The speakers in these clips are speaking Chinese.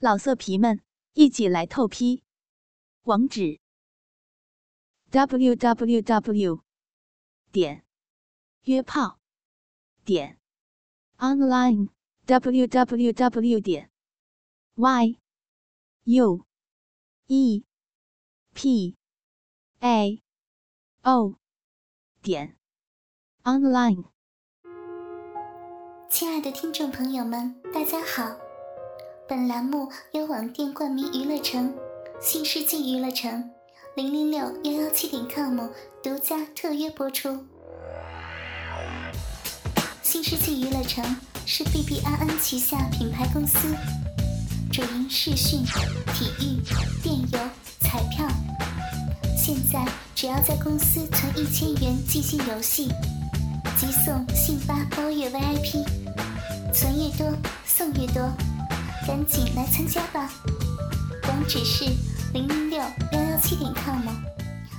老色皮们，一起来透批！网址：w w w 点约炮点 online w w w 点 y u e p a o 点 online。亲爱的听众朋友们，大家好。本栏目由网店冠名娱乐城、新世纪娱乐城、零零六幺幺七点 com 独家特约播出。新世纪娱乐城是 B B N N 旗下品牌公司，主营视讯、体育、电邮、彩票。现在只要在公司存一千元即兴游戏，即送信发包月 V I P，存越多送越多。赶紧来参加吧！网址是零零六幺幺七点 com，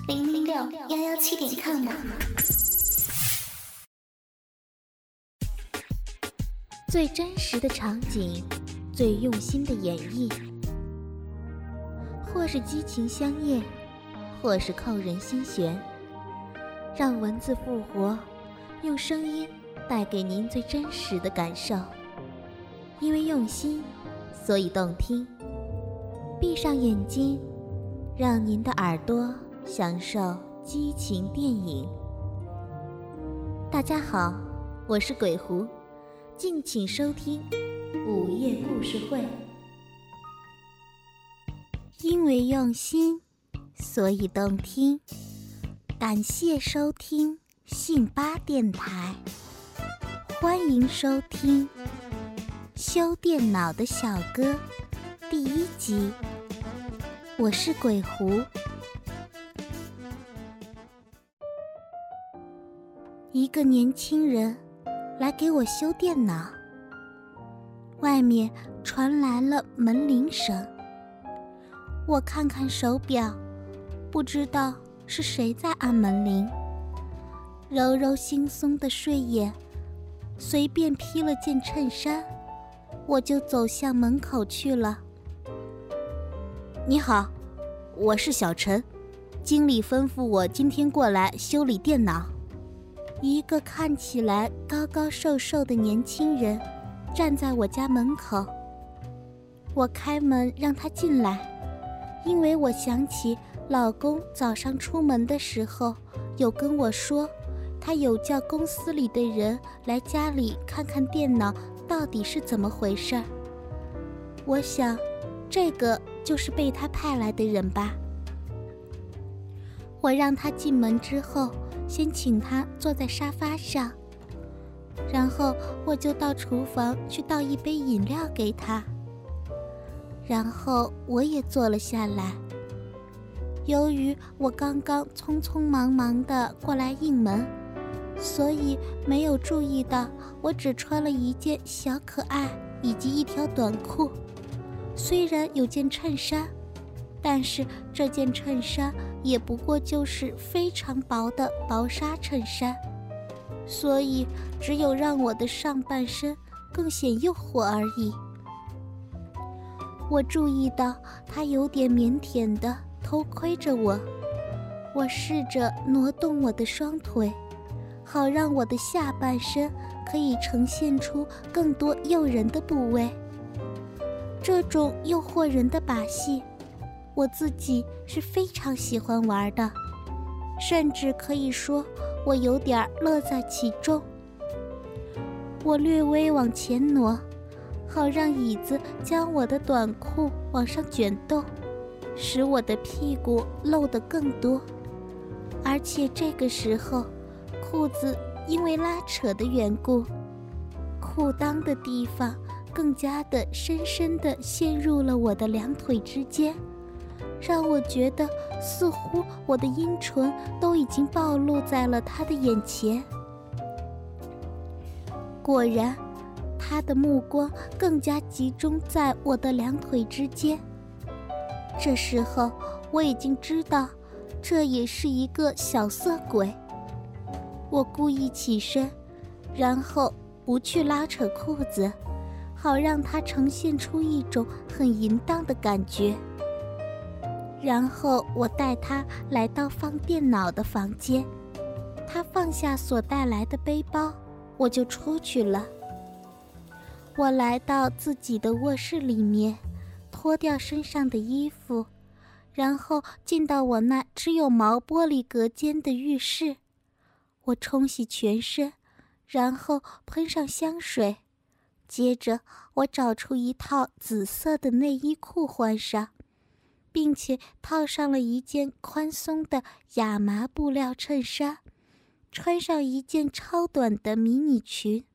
零零六幺幺七点 com。最真实的场景，最用心的演绎，或是激情相艳，或是扣人心弦，让文字复活，用声音带给您最真实的感受，因为用心。所以动听。闭上眼睛，让您的耳朵享受激情电影。大家好，我是鬼狐，敬请收听午夜故事会。因为用心，所以动听。感谢收听信八电台，欢迎收听。修电脑的小哥，第一集。我是鬼狐。一个年轻人来给我修电脑。外面传来了门铃声。我看看手表，不知道是谁在按门铃。揉揉惺忪的睡眼，随便披了件衬衫。我就走向门口去了。你好，我是小陈，经理吩咐我今天过来修理电脑。一个看起来高高瘦瘦的年轻人站在我家门口。我开门让他进来，因为我想起老公早上出门的时候有跟我说，他有叫公司里的人来家里看看电脑。到底是怎么回事儿？我想，这个就是被他派来的人吧。我让他进门之后，先请他坐在沙发上，然后我就到厨房去倒一杯饮料给他，然后我也坐了下来。由于我刚刚匆匆忙忙的过来应门。所以没有注意到，我只穿了一件小可爱以及一条短裤。虽然有件衬衫，但是这件衬衫也不过就是非常薄的薄纱衬衫，所以只有让我的上半身更显诱惑而已。我注意到他有点腼腆的偷窥着我，我试着挪动我的双腿。好让我的下半身可以呈现出更多诱人的部位。这种诱惑人的把戏，我自己是非常喜欢玩的，甚至可以说我有点乐在其中。我略微往前挪，好让椅子将我的短裤往上卷动，使我的屁股露得更多。而且这个时候。裤子因为拉扯的缘故，裤裆的地方更加的深深的陷入了我的两腿之间，让我觉得似乎我的阴唇都已经暴露在了他的眼前。果然，他的目光更加集中在我的两腿之间。这时候，我已经知道，这也是一个小色鬼。我故意起身，然后不去拉扯裤子，好让他呈现出一种很淫荡的感觉。然后我带他来到放电脑的房间，他放下所带来的背包，我就出去了。我来到自己的卧室里面，脱掉身上的衣服，然后进到我那只有毛玻璃隔间的浴室。我冲洗全身，然后喷上香水，接着我找出一套紫色的内衣裤换上。并且套上了一件宽松的亚麻布料衬衫，穿上一件超短的迷你裙。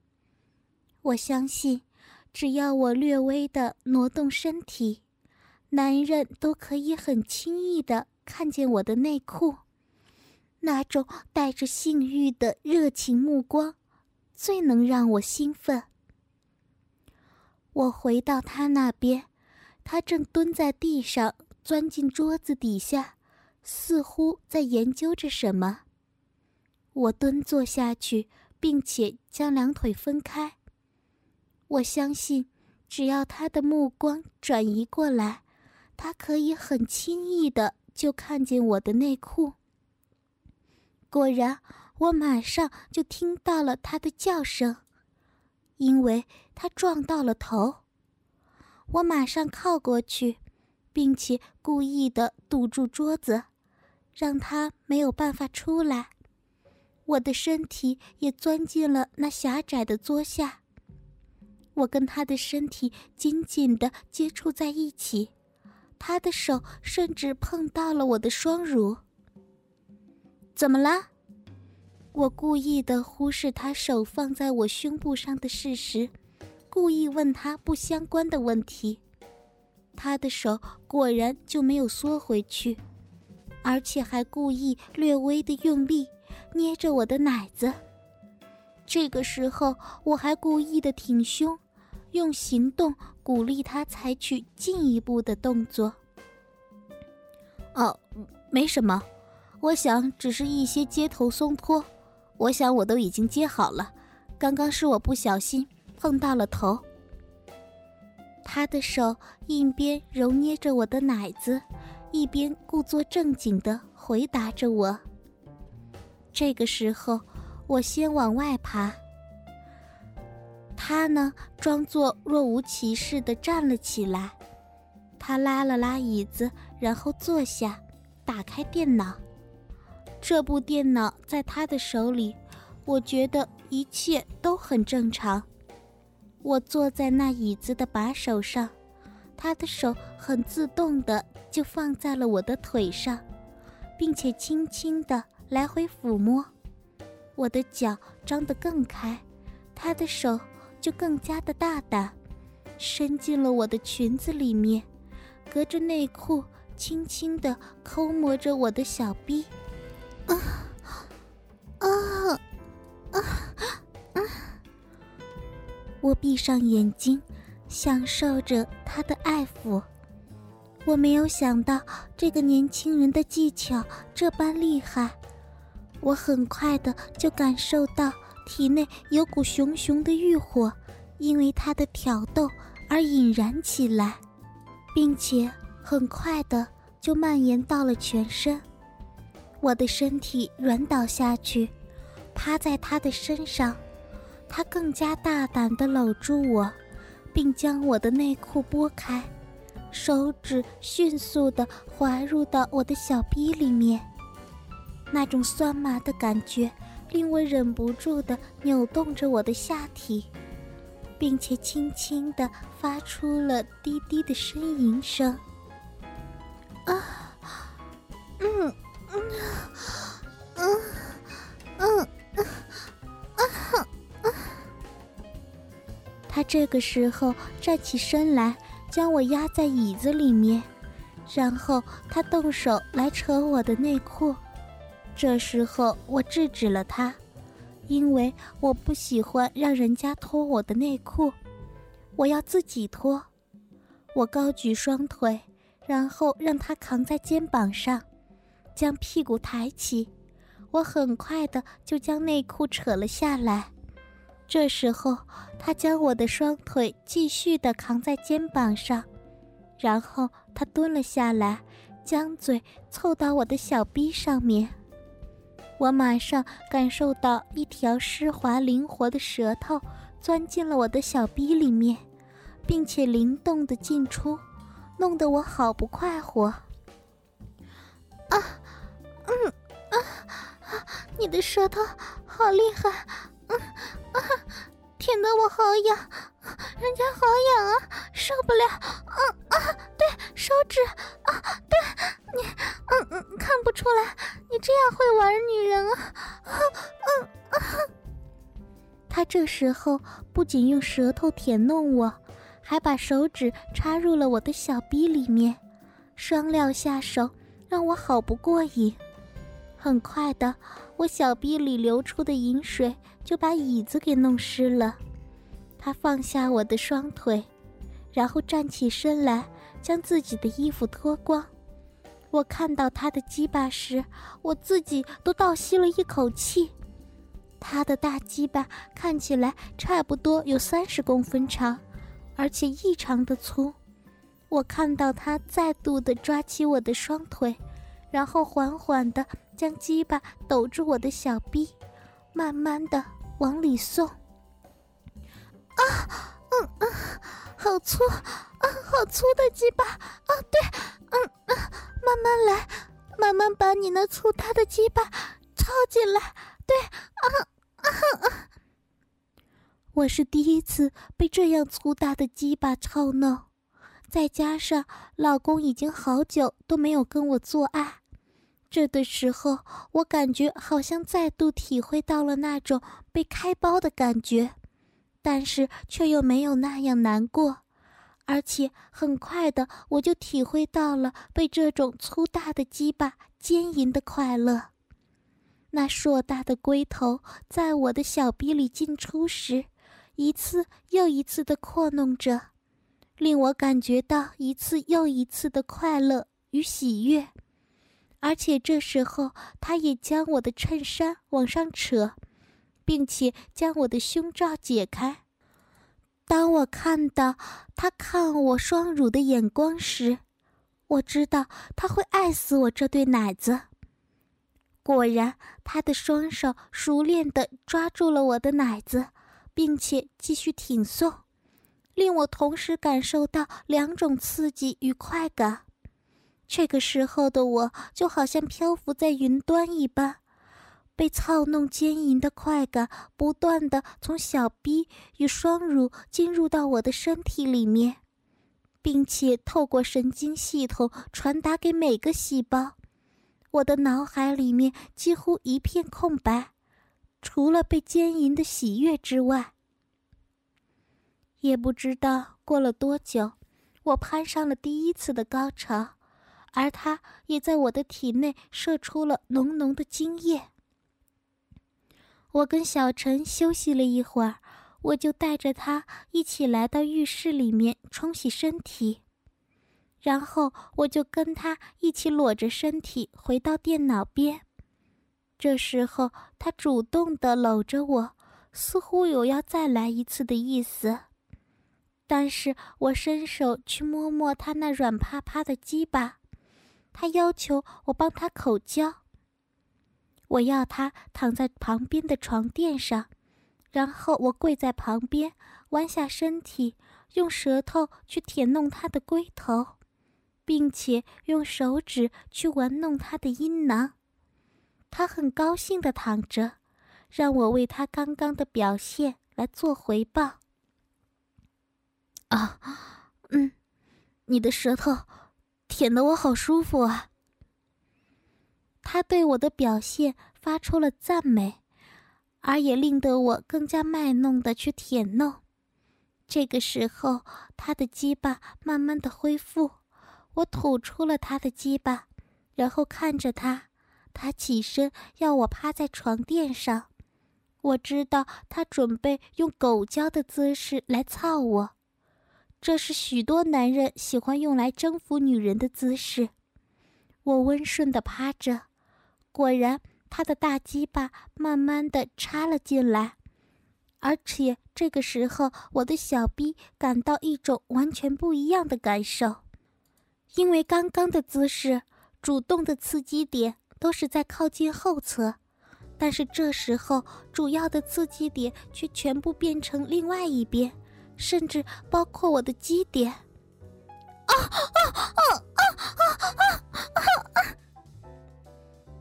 我相信，只要我略微的挪动身体，男人都可以很轻易的看见我的内裤。那种带着性欲的热情目光，最能让我兴奋。我回到他那边，他正蹲在地上。钻进桌子底下，似乎在研究着什么。我蹲坐下去，并且将两腿分开。我相信，只要他的目光转移过来，他可以很轻易的就看见我的内裤。果然，我马上就听到了他的叫声，因为他撞到了头。我马上靠过去。并且故意的堵住桌子，让他没有办法出来。我的身体也钻进了那狭窄的桌下。我跟他的身体紧紧的接触在一起，他的手甚至碰到了我的双乳。怎么了？我故意的忽视他手放在我胸部上的事实，故意问他不相关的问题。他的手果然就没有缩回去，而且还故意略微的用力捏着我的奶子。这个时候，我还故意的挺胸，用行动鼓励他采取进一步的动作。哦，没什么，我想只是一些接头松脱，我想我都已经接好了，刚刚是我不小心碰到了头。他的手一边揉捏着我的奶子，一边故作正经地回答着我。这个时候，我先往外爬，他呢，装作若无其事地站了起来。他拉了拉椅子，然后坐下，打开电脑。这部电脑在他的手里，我觉得一切都很正常。我坐在那椅子的把手上，他的手很自动的就放在了我的腿上，并且轻轻的来回抚摸。我的脚张得更开，他的手就更加的大胆，伸进了我的裙子里面，隔着内裤轻轻的抠摸着我的小臂。我闭上眼睛，享受着他的爱抚。我没有想到这个年轻人的技巧这般厉害。我很快的就感受到体内有股熊熊的欲火，因为他的挑逗而引燃起来，并且很快的就蔓延到了全身。我的身体软倒下去，趴在他的身上。他更加大胆地搂住我，并将我的内裤拨开，手指迅速地滑入到我的小臂里面。那种酸麻的感觉令我忍不住地扭动着我的下体，并且轻轻地发出了低低的呻吟声。啊，嗯，嗯，嗯，嗯。他这个时候站起身来，将我压在椅子里面，然后他动手来扯我的内裤。这时候我制止了他，因为我不喜欢让人家脱我的内裤，我要自己脱。我高举双腿，然后让他扛在肩膀上，将屁股抬起。我很快的就将内裤扯了下来。这时候，他将我的双腿继续的扛在肩膀上，然后他蹲了下来，将嘴凑到我的小臂上面。我马上感受到一条湿滑灵活的舌头钻进了我的小臂里面，并且灵动的进出，弄得我好不快活。啊，嗯，啊，你的舌头好厉害，嗯，舔得我好痒，人家好痒啊，受不了，啊啊，对，手指，啊，对你，嗯嗯，看不出来，你这样会玩女人啊，嗯啊，他这时候不仅用舌头舔弄我，还把手指插入了我的小逼里面，双料下手。让我好不过瘾。很快的，我小臂里流出的饮水就把椅子给弄湿了。他放下我的双腿，然后站起身来，将自己的衣服脱光。我看到他的鸡巴时，我自己都倒吸了一口气。他的大鸡巴看起来差不多有三十公分长，而且异常的粗。我看到他再度的抓起我的双腿，然后缓缓的将鸡巴抖住我的小臂，慢慢的往里送。啊，嗯嗯，好粗，啊，好粗的鸡巴，啊，对，嗯嗯，慢慢来，慢慢把你那粗大的鸡巴抄进来，对，啊啊啊！我是第一次被这样粗大的鸡巴操弄。再加上老公已经好久都没有跟我做爱，这的时候我感觉好像再度体会到了那种被开包的感觉，但是却又没有那样难过，而且很快的我就体会到了被这种粗大的鸡巴奸淫的快乐。那硕大的龟头在我的小逼里进出时，一次又一次的扩弄着。令我感觉到一次又一次的快乐与喜悦，而且这时候他也将我的衬衫往上扯，并且将我的胸罩解开。当我看到他看我双乳的眼光时，我知道他会爱死我这对奶子。果然，他的双手熟练地抓住了我的奶子，并且继续挺送。令我同时感受到两种刺激与快感，这个时候的我就好像漂浮在云端一般，被操弄奸淫的快感不断的从小臂与双乳进入到我的身体里面，并且透过神经系统传达给每个细胞。我的脑海里面几乎一片空白，除了被奸淫的喜悦之外。也不知道过了多久，我攀上了第一次的高潮，而他也在我的体内射出了浓浓的精液。我跟小陈休息了一会儿，我就带着他一起来到浴室里面冲洗身体，然后我就跟他一起裸着身体回到电脑边。这时候，他主动的搂着我，似乎有要再来一次的意思。但是我伸手去摸摸他那软趴趴的鸡巴，他要求我帮他口交。我要他躺在旁边的床垫上，然后我跪在旁边，弯下身体，用舌头去舔弄他的龟头，并且用手指去玩弄他的阴囊。他很高兴地躺着，让我为他刚刚的表现来做回报。啊，嗯，你的舌头舔得我好舒服啊。他对我的表现发出了赞美，而也令得我更加卖弄的去舔弄。这个时候，他的鸡巴慢慢的恢复，我吐出了他的鸡巴，然后看着他，他起身要我趴在床垫上。我知道他准备用狗叫的姿势来操我。这是许多男人喜欢用来征服女人的姿势。我温顺的趴着，果然，他的大鸡巴慢慢的插了进来，而且这个时候，我的小逼感到一种完全不一样的感受，因为刚刚的姿势，主动的刺激点都是在靠近后侧，但是这时候主要的刺激点却全部变成另外一边，甚至包括我的基点。啊啊啊啊啊啊啊！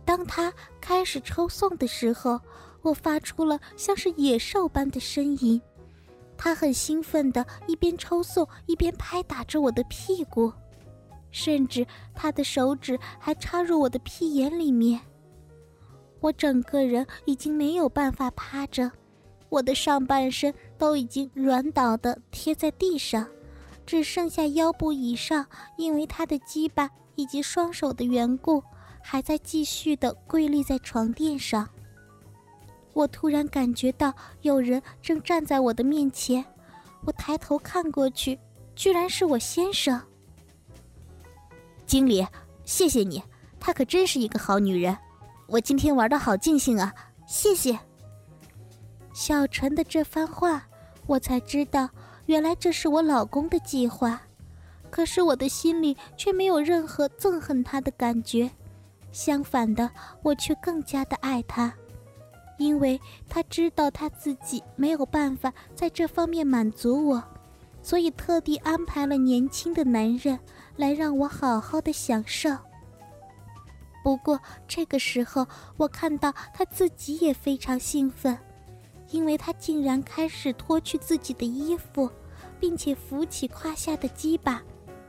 当他开始抽送的时候。我发出了像是野兽般的呻吟，他很兴奋的一边抽送一边拍打着我的屁股，甚至他的手指还插入我的屁眼里面。我整个人已经没有办法趴着，我的上半身都已经软倒的贴在地上，只剩下腰部以上，因为他的鸡巴以及双手的缘故，还在继续的跪立在床垫上。我突然感觉到有人正站在我的面前，我抬头看过去，居然是我先生。经理，谢谢你，她可真是一个好女人，我今天玩的好尽兴啊，谢谢。小陈的这番话，我才知道，原来这是我老公的计划，可是我的心里却没有任何憎恨他的感觉，相反的，我却更加的爱他。因为他知道他自己没有办法在这方面满足我，所以特地安排了年轻的男人来让我好好的享受。不过这个时候，我看到他自己也非常兴奋，因为他竟然开始脱去自己的衣服，并且扶起胯下的鸡巴，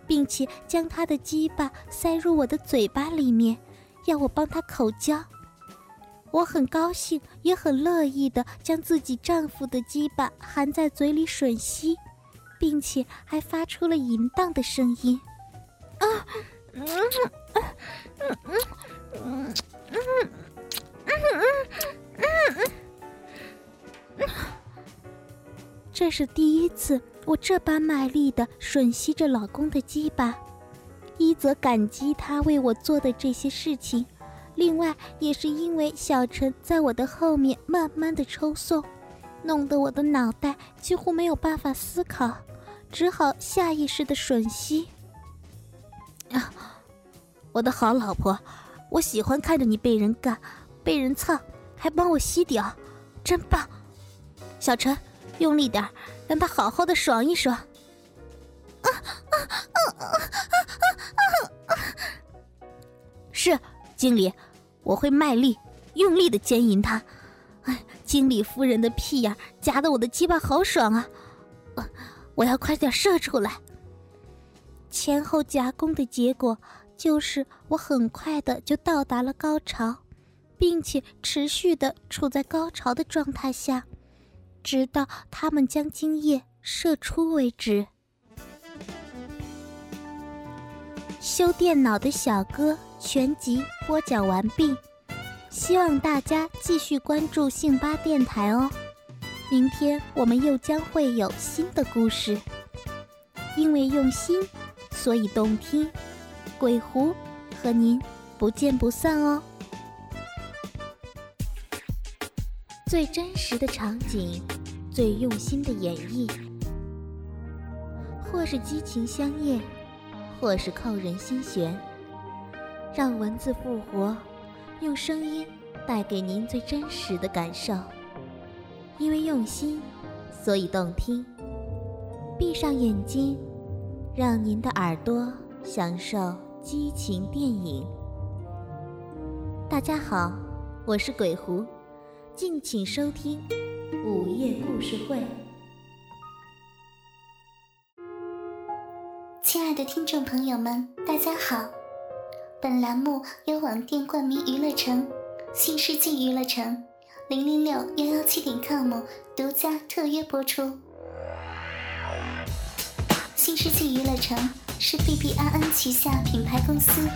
并且将他的鸡巴塞入我的嘴巴里面，要我帮他口交。我很高兴，也很乐意的将自己丈夫的鸡巴含在嘴里吮吸，并且还发出了淫荡的声音。啊，嗯？嗯？嗯？嗯？嗯？嗯？嗯？嗯？这是第一次我这般卖力的吮吸着老公的鸡巴，一则感激他为我做的这些事情。另外，也是因为小陈在我的后面慢慢的抽送，弄得我的脑袋几乎没有办法思考，只好下意识的吮吸。啊，我的好老婆，我喜欢看着你被人干、被人操，还帮我吸屌，真棒！小陈，用力点，让他好好的爽一爽。啊啊啊啊啊啊！是。经理，我会卖力、用力的奸淫他。哎，经理夫人的屁眼夹得我的鸡巴好爽啊！我要快点射出来。前后夹攻的结果就是我很快的就到达了高潮，并且持续的处在高潮的状态下，直到他们将精液射出为止。修电脑的小哥。全集播讲完毕，希望大家继续关注信巴电台哦。明天我们又将会有新的故事，因为用心，所以动听。鬼狐和您不见不散哦。最真实的场景，最用心的演绎，或是激情相艳，或是扣人心弦。让文字复活，用声音带给您最真实的感受。因为用心，所以动听。闭上眼睛，让您的耳朵享受激情电影。大家好，我是鬼狐，敬请收听午夜故事会。亲爱的听众朋友们，大家好。本栏目由网店冠名娱乐城、新世纪娱乐城、零零六幺幺七点 com 独家特约播出。新世纪娱乐城是 B B I N 旗下品牌公司，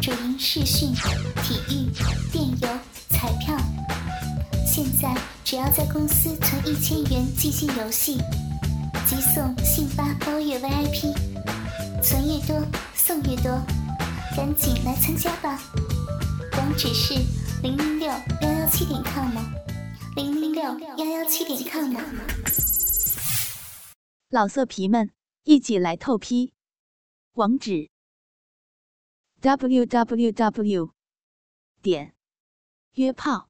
主营视讯、体育、电邮、彩票。现在只要在公司存一千元，即兴游戏即送信发包月 VIP，存越多送越多，赶紧来参加吧！网址是零零六幺幺七点 com，零零六幺幺七点 com。老色皮们，一起来透批！网址：www. 点约炮。